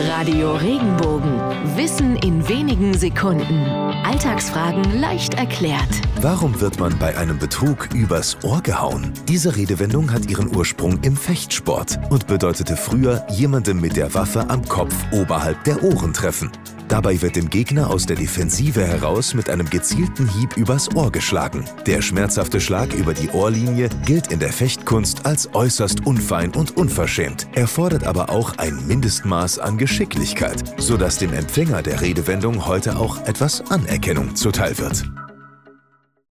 Radio Regenbogen. Wissen in wenigen Sekunden. Alltagsfragen leicht erklärt. Warum wird man bei einem Betrug übers Ohr gehauen? Diese Redewendung hat ihren Ursprung im Fechtsport und bedeutete früher jemandem mit der Waffe am Kopf oberhalb der Ohren treffen. Dabei wird dem Gegner aus der Defensive heraus mit einem gezielten Hieb übers Ohr geschlagen. Der schmerzhafte Schlag über die Ohrlinie gilt in der Fechtkunst als äußerst unfein und unverschämt, erfordert aber auch ein Mindestmaß an Geschicklichkeit, sodass dem Empfänger der Redewendung heute auch etwas Anerkennung zuteil wird.